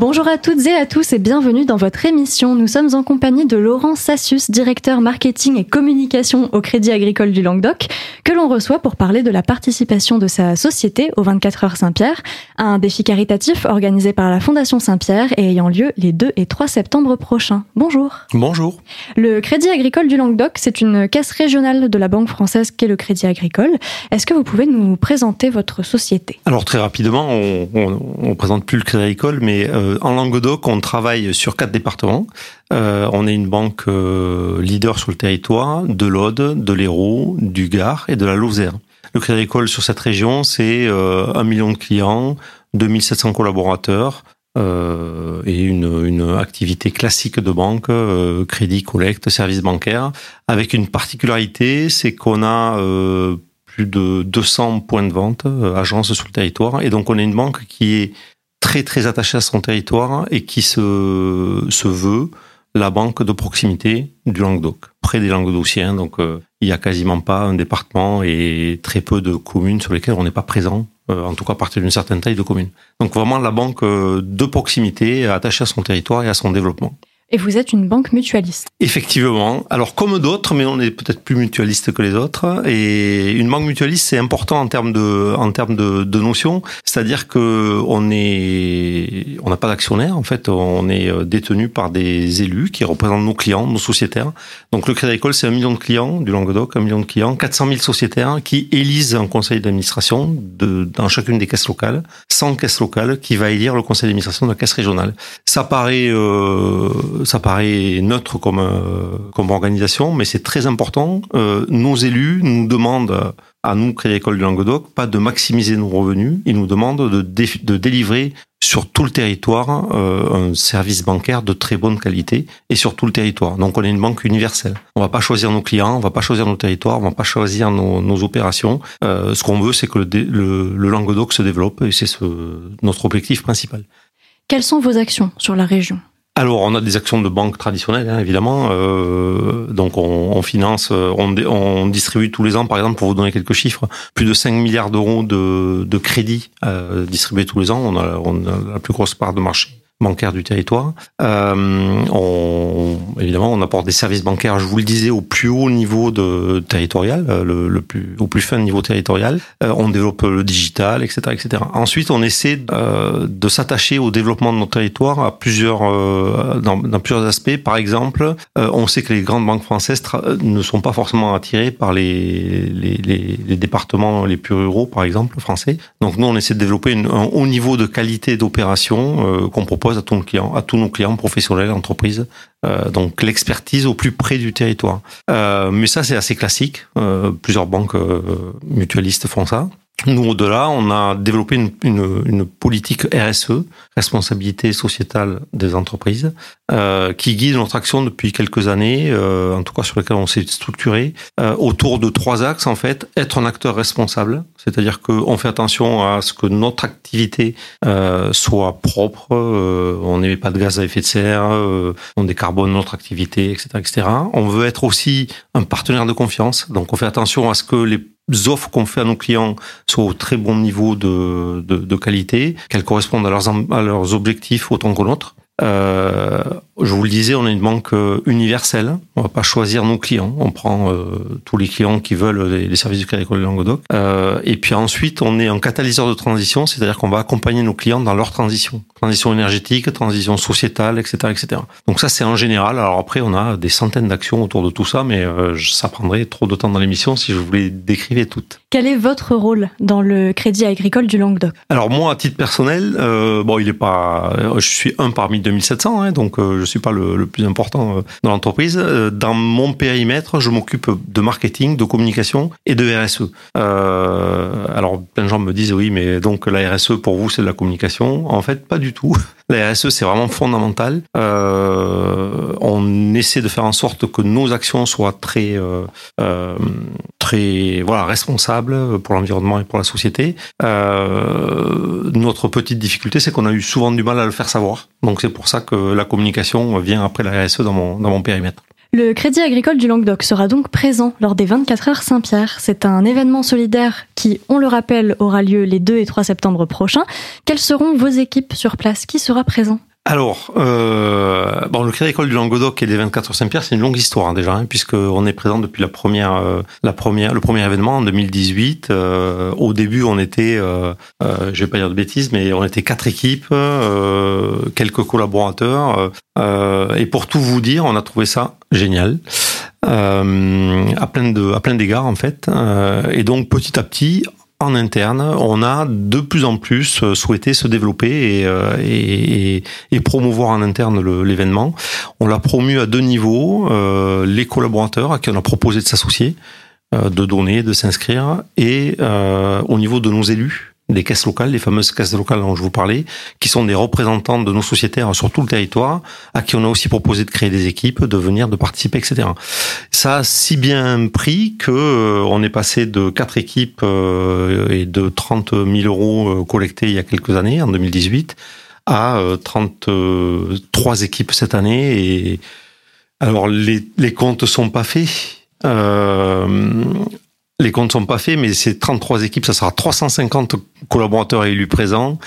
Bonjour à toutes et à tous et bienvenue dans votre émission. Nous sommes en compagnie de Laurent Sassus, directeur marketing et communication au Crédit Agricole du Languedoc, que l'on reçoit pour parler de la participation de sa société au 24 heures Saint-Pierre, un défi caritatif organisé par la Fondation Saint-Pierre et ayant lieu les 2 et 3 septembre prochains. Bonjour. Bonjour. Le Crédit Agricole du Languedoc, c'est une caisse régionale de la banque française qu'est le Crédit Agricole. Est-ce que vous pouvez nous présenter votre société? Alors très rapidement, on, on présente plus le Crédit Agricole, mais euh, en Languedoc, on travaille sur quatre départements. Euh, on est une banque euh, leader sur le territoire de l'Aude, de l'Hérault, du Gard et de la Lozère. Le Crédit Agricole sur cette région, c'est euh, un million de clients, 2700 collaborateurs euh, et une, une, activité classique de banque, euh, crédit, collecte, service bancaire, avec une particularité, c'est qu'on a plus de 200 points de vente, agences sur le territoire, et donc on est une banque qui est très très attaché à son territoire et qui se, se veut la banque de proximité du Languedoc, près des Languedociens. Donc euh, il n'y a quasiment pas un département et très peu de communes sur lesquelles on n'est pas présent, euh, en tout cas à partir d'une certaine taille de commune. Donc vraiment la banque euh, de proximité attachée à son territoire et à son développement. Et vous êtes une banque mutualiste. Effectivement. Alors comme d'autres, mais on est peut-être plus mutualiste que les autres. Et une banque mutualiste, c'est important en termes de en termes de, de notions. C'est-à-dire que on est on n'a pas d'actionnaire. En fait, on est détenu par des élus qui représentent nos clients, nos sociétaires. Donc le Crédit Agricole, c'est un million de clients du Languedoc, un million de clients, 400 000 sociétaires qui élisent un conseil d'administration de, dans chacune des caisses locales, 100 caisses locales qui va élire le conseil d'administration de la caisse régionale. Ça paraît euh, ça paraît neutre comme euh, comme organisation, mais c'est très important. Euh, nos élus nous demandent à nous, Crédit Agricole du Languedoc, pas de maximiser nos revenus. Ils nous demandent de délivrer sur tout le territoire euh, un service bancaire de très bonne qualité et sur tout le territoire. Donc on est une banque universelle. On va pas choisir nos clients, on va pas choisir nos territoires, on va pas choisir nos, nos opérations. Euh, ce qu'on veut, c'est que le, le, le Languedoc se développe et c'est ce, notre objectif principal. Quelles sont vos actions sur la région? Alors, on a des actions de banque traditionnelles, hein, évidemment. Euh, donc, on, finance, on, on, distribue tous les ans, par exemple, pour vous donner quelques chiffres, plus de 5 milliards d'euros de, de crédits euh, distribués tous les ans. On on a la plus grosse part de marché bancaire du territoire. Euh, on, évidemment, on apporte des services bancaires, je vous le disais, au plus haut niveau de territorial, le, le plus au plus fin niveau territorial. Euh, on développe le digital, etc., etc. Ensuite, on essaie euh, de s'attacher au développement de notre territoire à plusieurs euh, dans, dans, plusieurs aspects. Par exemple, euh, on sait que les grandes banques françaises ne sont pas forcément attirées par les, les, les, départements les plus ruraux, par exemple, français. Donc nous, on essaie de développer une, un haut niveau de qualité d'opération euh, qu'on propose à tous nos clients, professionnels, entreprises. Euh, donc l'expertise au plus près du territoire. Euh, mais ça, c'est assez classique. Euh, plusieurs banques mutualistes font ça. Nous, au-delà, on a développé une, une, une, politique RSE, responsabilité sociétale des entreprises, euh, qui guide notre action depuis quelques années, euh, en tout cas sur lequel on s'est structuré, euh, autour de trois axes, en fait. Être un acteur responsable, c'est-à-dire qu'on fait attention à ce que notre activité euh, soit propre, euh, on n'émet pas de gaz à effet de serre, euh, on décarbone notre activité, etc., etc. On veut être aussi un partenaire de confiance, donc on fait attention à ce que les offres qu'on fait à nos clients soient au très bon niveau de, de, de qualité, qu'elles correspondent à leurs, à leurs objectifs autant que nôtres. Euh, je vous le disais, on est une banque universelle. On va pas choisir nos clients. On prend euh, tous les clients qui veulent les, les services du Crédit Agricole Languedoc. Euh, et puis ensuite, on est un catalyseur de transition, c'est-à-dire qu'on va accompagner nos clients dans leur transition, transition énergétique, transition sociétale, etc., etc. Donc ça, c'est en général. Alors après, on a des centaines d'actions autour de tout ça, mais euh, ça prendrait trop de temps dans l'émission si je vous les décrivais toutes. Quel est votre rôle dans le Crédit Agricole du Languedoc? Alors moi, à titre personnel, euh, bon, il est pas. Je suis un parmi 2700, hein, donc euh, je suis pas le, le plus important dans l'entreprise. Dans mon périmètre, je m'occupe de marketing, de communication et de RSE. Euh, alors plein de gens me disent oui, mais donc la RSE pour vous c'est de la communication. En fait, pas du tout. La RSE c'est vraiment fondamental. Euh, on essaie de faire en sorte que nos actions soient très euh, très voilà responsables pour l'environnement et pour la société. notre petite difficulté c'est qu'on a eu souvent du mal à le faire savoir. Donc c'est pour ça que la communication vient après la RSE dans mon, dans mon périmètre. Le Crédit agricole du Languedoc sera donc présent lors des 24 heures Saint-Pierre. C'est un événement solidaire qui, on le rappelle, aura lieu les 2 et 3 septembre prochains. Quelles seront vos équipes sur place? Qui sera présent? Alors, euh, bon, le Crédit Agricole du Languedoc et les 24 heures Saint-Pierre, c'est une longue histoire déjà, hein, puisqu'on est présent depuis la première, euh, la première, le premier événement en 2018. Euh, au début, on était, euh, euh, je vais pas dire de bêtises, mais on était quatre équipes, quelques collaborateurs, et pour tout vous dire, on a trouvé ça génial. à plein de à plein d'égards en fait et donc petit à petit en interne, on a de plus en plus euh, souhaité se développer et, euh, promouvoir en interne l'événement. On l'a promu à deux niveaux, euh, les collaborateurs à qui on a proposé de s'associer, de donner, de s'inscrire, et au niveau de nos élus, des caisses locales, les fameuses caisses locales dont je vous parlais, qui sont des représentants de nos sociétaires sur tout le territoire, à qui on a aussi proposé de créer des équipes, de venir, de participer, etc. Ça a si bien pris que euh, on est passé de quatre équipes euh, et de 30 000 euros euh, collectés il y a quelques années, en 2018, à 33 équipes cette année. Et alors les, les comptes sont pas faits. Euh, les comptes sont pas faits, mais c'est 33 équipes, ça sera 350 collaborateurs élus présents,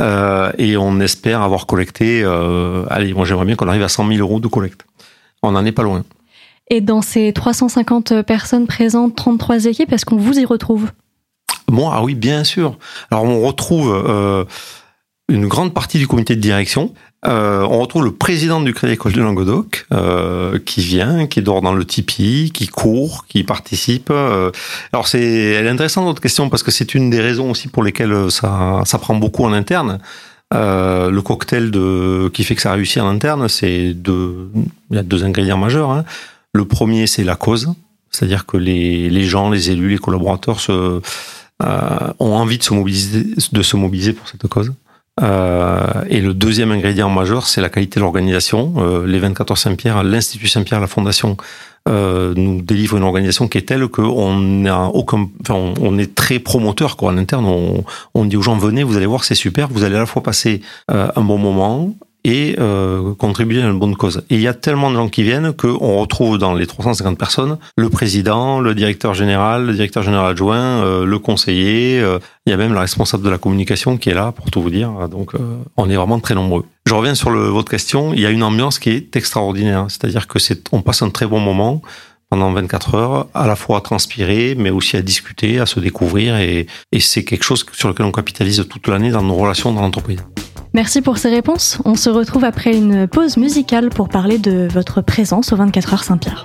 euh, et on espère avoir collecté. Euh, allez, moi j'aimerais bien qu'on arrive à 100 000 euros de collecte. On n'en est pas loin. Et dans ces 350 personnes présentes, 33 équipes, est-ce qu'on vous y retrouve? Moi, ah oui, bien sûr. Alors on retrouve euh, une grande partie du comité de direction. Euh, on retrouve le président du Crédit Agricole du Languedoc euh, qui vient, qui dort dans le tipi, qui court, qui participe. Euh, alors c'est, elle est intéressante votre question parce que c'est une des raisons aussi pour lesquelles ça, ça prend beaucoup en interne. Euh, le cocktail de qui fait que ça réussit en interne, c'est deux, il y a deux ingrédients majeurs. Hein. Le premier, c'est la cause, c'est-à-dire que les, les gens, les élus, les collaborateurs se, euh, ont envie de se mobiliser, de se mobiliser pour cette cause. Euh, et le deuxième ingrédient majeur, c'est la qualité de l'organisation. Euh, les 24 heures Saint-Pierre, l'Institut Saint-Pierre, la Fondation, euh, nous délivre une organisation qui est telle qu'on a aucun, enfin, on, est très promoteur quoi. En interne, on, dit aux gens venez, vous allez voir, c'est super. Vous allez à la fois passer un bon moment, et euh, contribuer à une bonne cause. Et il y a tellement de gens qui viennent qu'on retrouve dans les 350 personnes le président, le directeur général, le directeur général adjoint, euh, le conseiller, euh, il y a même la responsable de la communication qui est là pour tout vous dire. Donc on est vraiment très nombreux. Je reviens sur votre question, il y a une ambiance qui est extraordinaire, c'est-à-dire que on passe un très bon moment pendant 24 heures, à la fois à transpirer, mais aussi à discuter, à se découvrir, et c'est quelque chose sur lequel on capitalise toute l'année dans nos relations dans l'entreprise. Merci pour ces réponses. On se retrouve après une pause musicale pour parler de votre présence au 24 heures Saint-Pierre.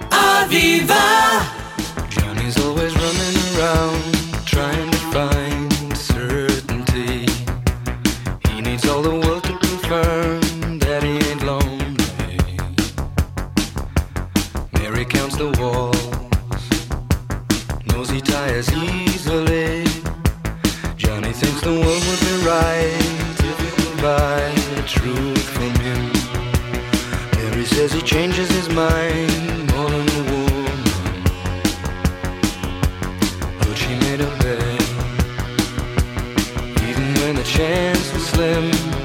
when the chance was slim.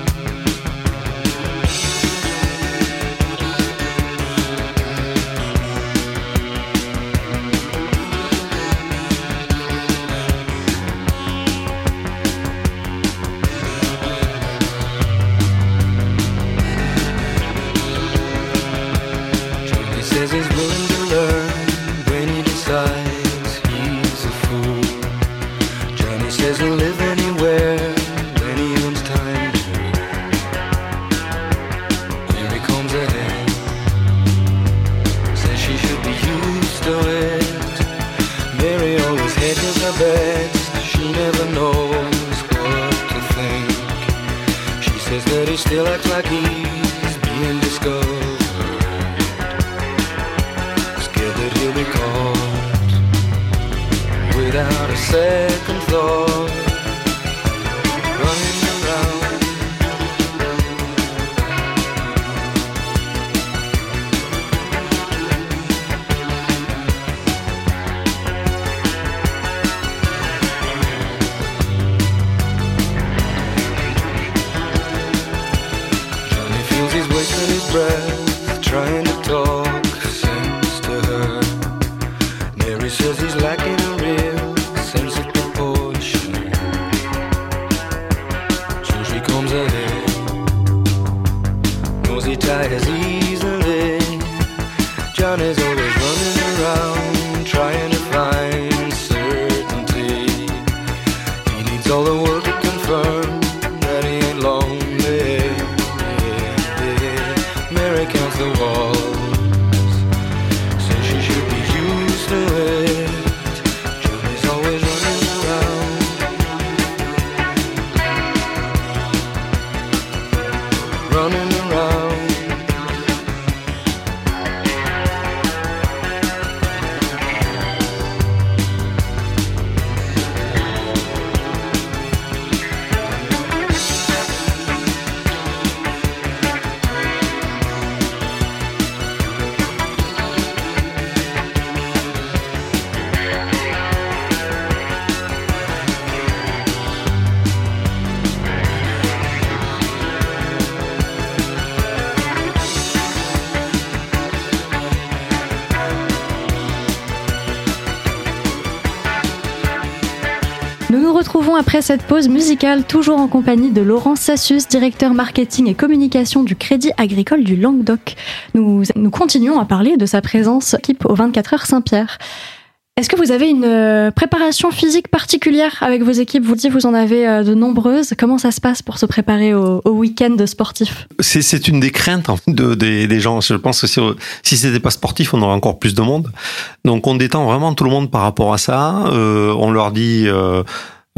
looks like he all the après cette pause musicale, toujours en compagnie de Laurent Sassus, directeur marketing et communication du Crédit Agricole du Languedoc. Nous, continuons à parler de sa présence équipe au 24 heures Saint-Pierre. Est-ce que vous avez une euh, préparation physique particulière avec vos équipes? Vous dites vous en avez euh, de nombreuses. Comment ça se passe pour se préparer au, week-end sportif? C'est, une des craintes des, gens. Je pense que si, si c'était pas sportif, on aurait encore plus de monde. Donc on détend vraiment tout le monde par rapport à ça. Euh, on leur dit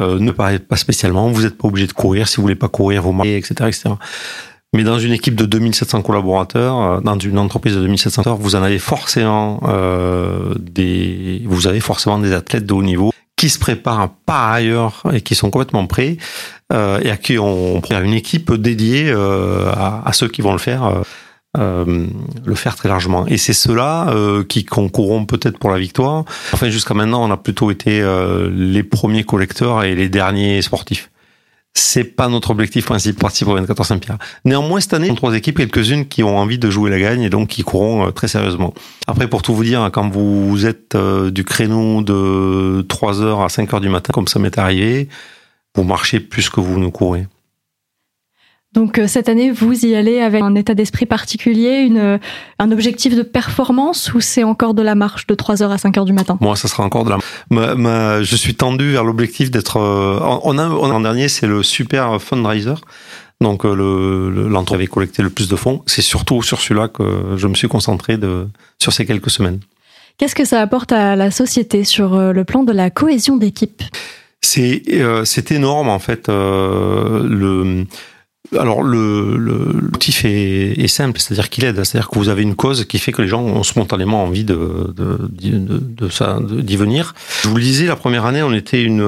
euh, ne parlez pas spécialement. Vous n'êtes pas obligé de courir. Si vous voulez pas courir, vous marquez, etc., etc. Mais dans une équipe de 2700 collaborateurs, euh, dans une entreprise de 2700 heures, vous en avez forcément euh, des, vous avez forcément des athlètes de haut niveau qui se préparent par ailleurs et qui sont complètement prêts euh, et à qui on prépare une équipe dédiée euh, à, à, ceux qui vont le faire. Euh, le faire très largement. Et c'est ceux-là euh, qui concourront peut-être pour la victoire. Enfin, jusqu'à maintenant, on a plutôt été euh, les premiers collecteurs et les derniers sportifs c'est pas notre objectif principal au 24 Saint-Pierre. Néanmoins, cette année, on a trois équipes, quelques-unes qui ont envie de jouer la gagne et donc qui courront euh, très sérieusement. Après, pour tout vous dire, quand vous êtes euh, du créneau de 3h à 5h du matin, comme ça m'est arrivé, vous marchez plus que vous ne courez. Donc cette année, vous y allez avec un état d'esprit particulier, une, un objectif de performance ou c'est encore de la marche de 3h à 5h du matin? Moi, ça sera encore de la ma, ma, Je suis tendu vers l'objectif d'être... Euh, on a, on a, en dernier, c'est le super fundraiser. Donc le, le l'entreprise avait collecté le plus de fonds. C'est surtout sur celui-là que je me suis concentré de, sur ces quelques semaines. Qu'est-ce que ça apporte à la société sur euh, le plan de la cohésion d'équipe? C'est euh, c'est énorme en fait. Euh, le alors le, l'objectif est, est simple, c'est-à-dire qu'il aide, c'est-à-dire que vous avez une cause qui fait que les gens ont spontanément envie de de, de, de d'y venir. Je vous le disais, la première année, on était une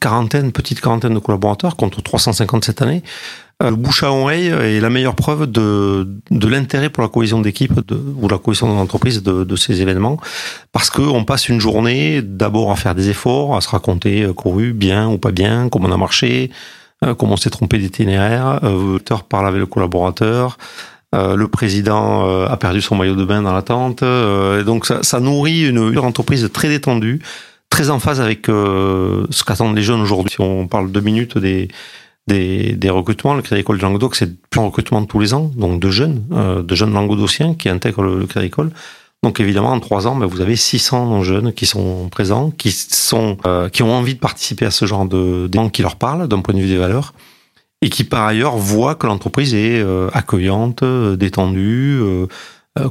quarantaine, petite quarantaine de collaborateurs contre 350 cette année. Le bouche à oreille est la meilleure preuve de, de l'intérêt pour la cohésion d'équipe ou la cohésion de l'entreprise de, de ces événements, parce que on passe une journée d'abord à faire des efforts, à se raconter couru bien ou pas bien, comment on a marché, euh, comment on s'est trompé d'itinéraire, euh, parle avec le collaborateur, euh, le président euh, a perdu son maillot de bain dans l'attente, euh, et donc ça, nourrit une, entreprise très détendue, très en phase avec euh, ce qu'attendent les jeunes aujourd'hui. Si on parle deux minutes des recrutements, le Crédit de Languedoc, c'est un recrutement de tous les ans, donc de jeunes, euh, de jeunes languedociens qui intègrent le, le Crédit. Donc évidemment, en trois ans, ben, vous avez 600 jeunes qui sont présents, qui sont, euh, qui ont envie de participer à ce genre de d'événements qui leur parlent d'un point de vue des valeurs, et qui par ailleurs voient que l'entreprise est euh, accueillante, détendue, euh,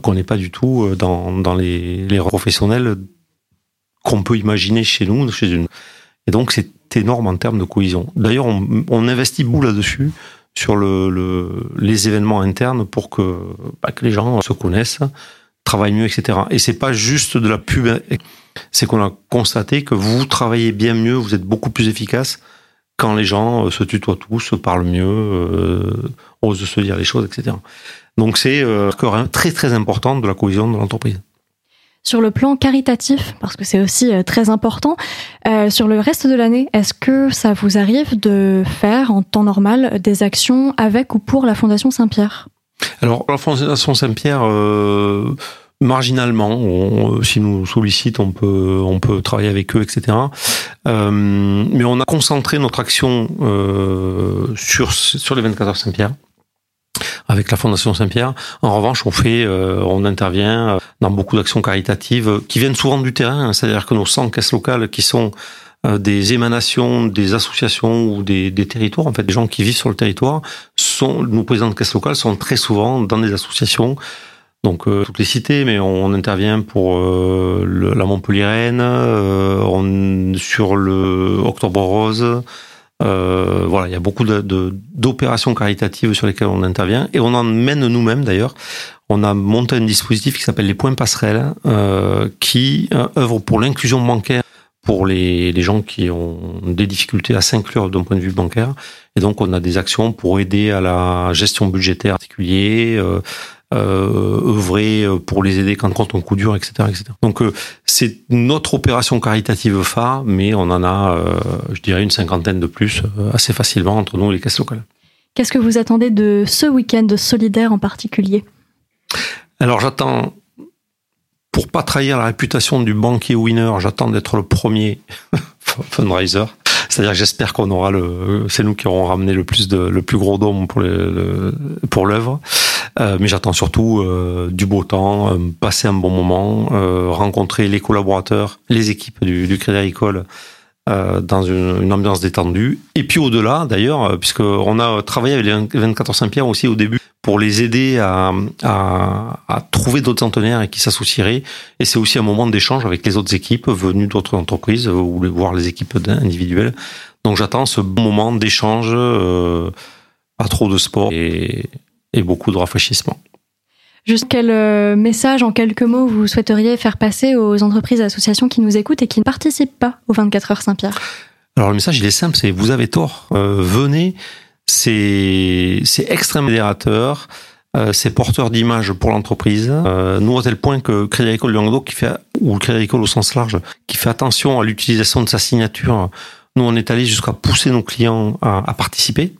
qu'on n'est pas du tout dans, dans les, les professionnels qu'on peut imaginer chez nous, chez une. Et donc c'est énorme en termes de cohésion. D'ailleurs, on, on, investit beaucoup là-dessus sur le, le, les événements internes pour que, bah, que les gens se connaissent travaille mieux, etc. Et c'est pas juste de la pub, c'est qu'on a constaté que vous travaillez bien mieux, vous êtes beaucoup plus efficace quand les gens se tutoient tous, parlent mieux, euh, osent se dire les choses, etc. Donc c'est euh, très très important de la cohésion de l'entreprise. Sur le plan caritatif, parce que c'est aussi euh, très important, euh, sur le reste de l'année, est-ce que ça vous arrive de faire en temps normal des actions avec ou pour la Fondation Saint-Pierre? Alors, la Fondation Saint-Pierre, euh, marginalement. On, si nous sollicitent, on peut, on peut travailler avec eux, etc. Euh, mais on a concentré notre action euh, sur, sur les 24 heures Saint-Pierre avec la Fondation Saint-Pierre. En revanche, on fait, euh, on intervient dans beaucoup d'actions caritatives qui viennent souvent du terrain. Hein. C'est-à-dire que nos 100 caisses locales qui sont euh, des émanations des associations ou des, des, territoires, en fait, des gens qui vivent sur le territoire, sont, nos présidents de caisses locales sont très souvent dans des associations donc euh, toutes les cités, mais on, intervient pour euh, la Montpellier-Rennes, euh, sur le Octobre Rose. Euh, voilà, il y a beaucoup d'opérations de, caritatives sur lesquelles on intervient et on en mène nous-mêmes d'ailleurs. On a monté un dispositif qui s'appelle les points passerelles, qui œuvre pour l'inclusion bancaire pour les, les, gens qui ont des difficultés à s'inclure d'un point de vue bancaire. Et donc, on a des actions pour aider à la gestion budgétaire particulier, euh, euh, œuvrer pour les aider quand quand on coup dur, etc., etc. Donc euh, c'est notre opération caritative phare, mais on en a, je dirais, une cinquantaine de plus assez facilement entre nous et les caisses locales. Qu'est-ce que vous attendez de ce week-end solidaire en particulier? Alors j'attends, pour pas trahir la réputation du banquier winner, j'attends d'être le premier fundraiser. C'est-à-dire que j'espère qu'on aura le, c'est nous qui aurons ramené le plus de, le plus gros dôme pour pour l'œuvre. Euh, mais j'attends surtout euh, du beau temps, euh, passer un bon moment, rencontrer les collaborateurs, les équipes du, du Crédit Agricole dans une, ambiance détendue. Et puis au-delà, d'ailleurs, puisqu'on a travaillé avec les 24 Saint-Pierre aussi au début pour les aider à, à, à trouver d'autres centenaires et qui s'associeraient. Et c'est aussi un moment d'échange avec les autres équipes venues d'autres entreprises ou voir les équipes individuelles. Donc j'attends ce bon moment d'échange, euh, pas trop de sport et, et beaucoup de rafraîchissement. Juste quel euh, message en quelques mots vous souhaiteriez faire passer aux entreprises et associations qui nous écoutent et qui ne participent pas aux 24 heures Saint-Pierre? Alors le message il est simple, c'est vous avez tort, euh, venez, c'est extrêmement fédérateur, euh, c'est porteur d'image pour l'entreprise. Euh, nous à tel point que Crédit Agricole Languedoc qui fait ou Crédit Agricole au sens large, qui fait attention à l'utilisation de sa signature. Nous on est allé jusqu'à pousser nos clients à, à participer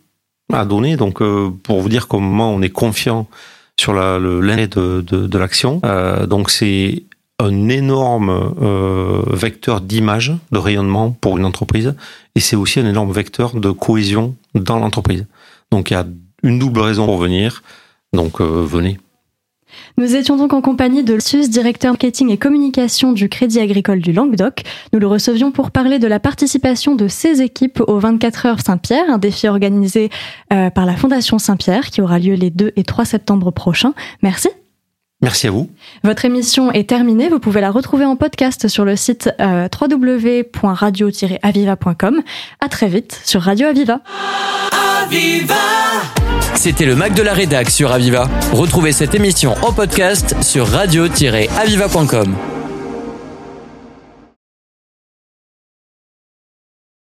à donner. Donc, euh, pour vous dire comment on est confiant sur le de, de, de l'action. Euh, donc, c'est un énorme euh, vecteur d'image, de rayonnement pour une entreprise, et c'est aussi un énorme vecteur de cohésion dans l'entreprise. Donc, il y a une double raison pour venir. Donc, euh, venez. Nous étions donc en compagnie de Sus, directeur marketing et communication du Crédit Agricole du Languedoc. Nous le recevions pour parler de la participation de ses équipes aux 24 heures Saint-Pierre, un défi organisé euh, par la Fondation Saint-Pierre qui aura lieu les 2 et 3 septembre prochains. Merci. Merci à vous. Votre émission est terminée. Vous pouvez la retrouver en podcast sur le site euh, www.radio-aviva.com. À très vite sur Radio Aviva. Aviva C'était le Mac de la Rédac sur Aviva. Retrouvez cette émission en podcast sur radio-aviva.com.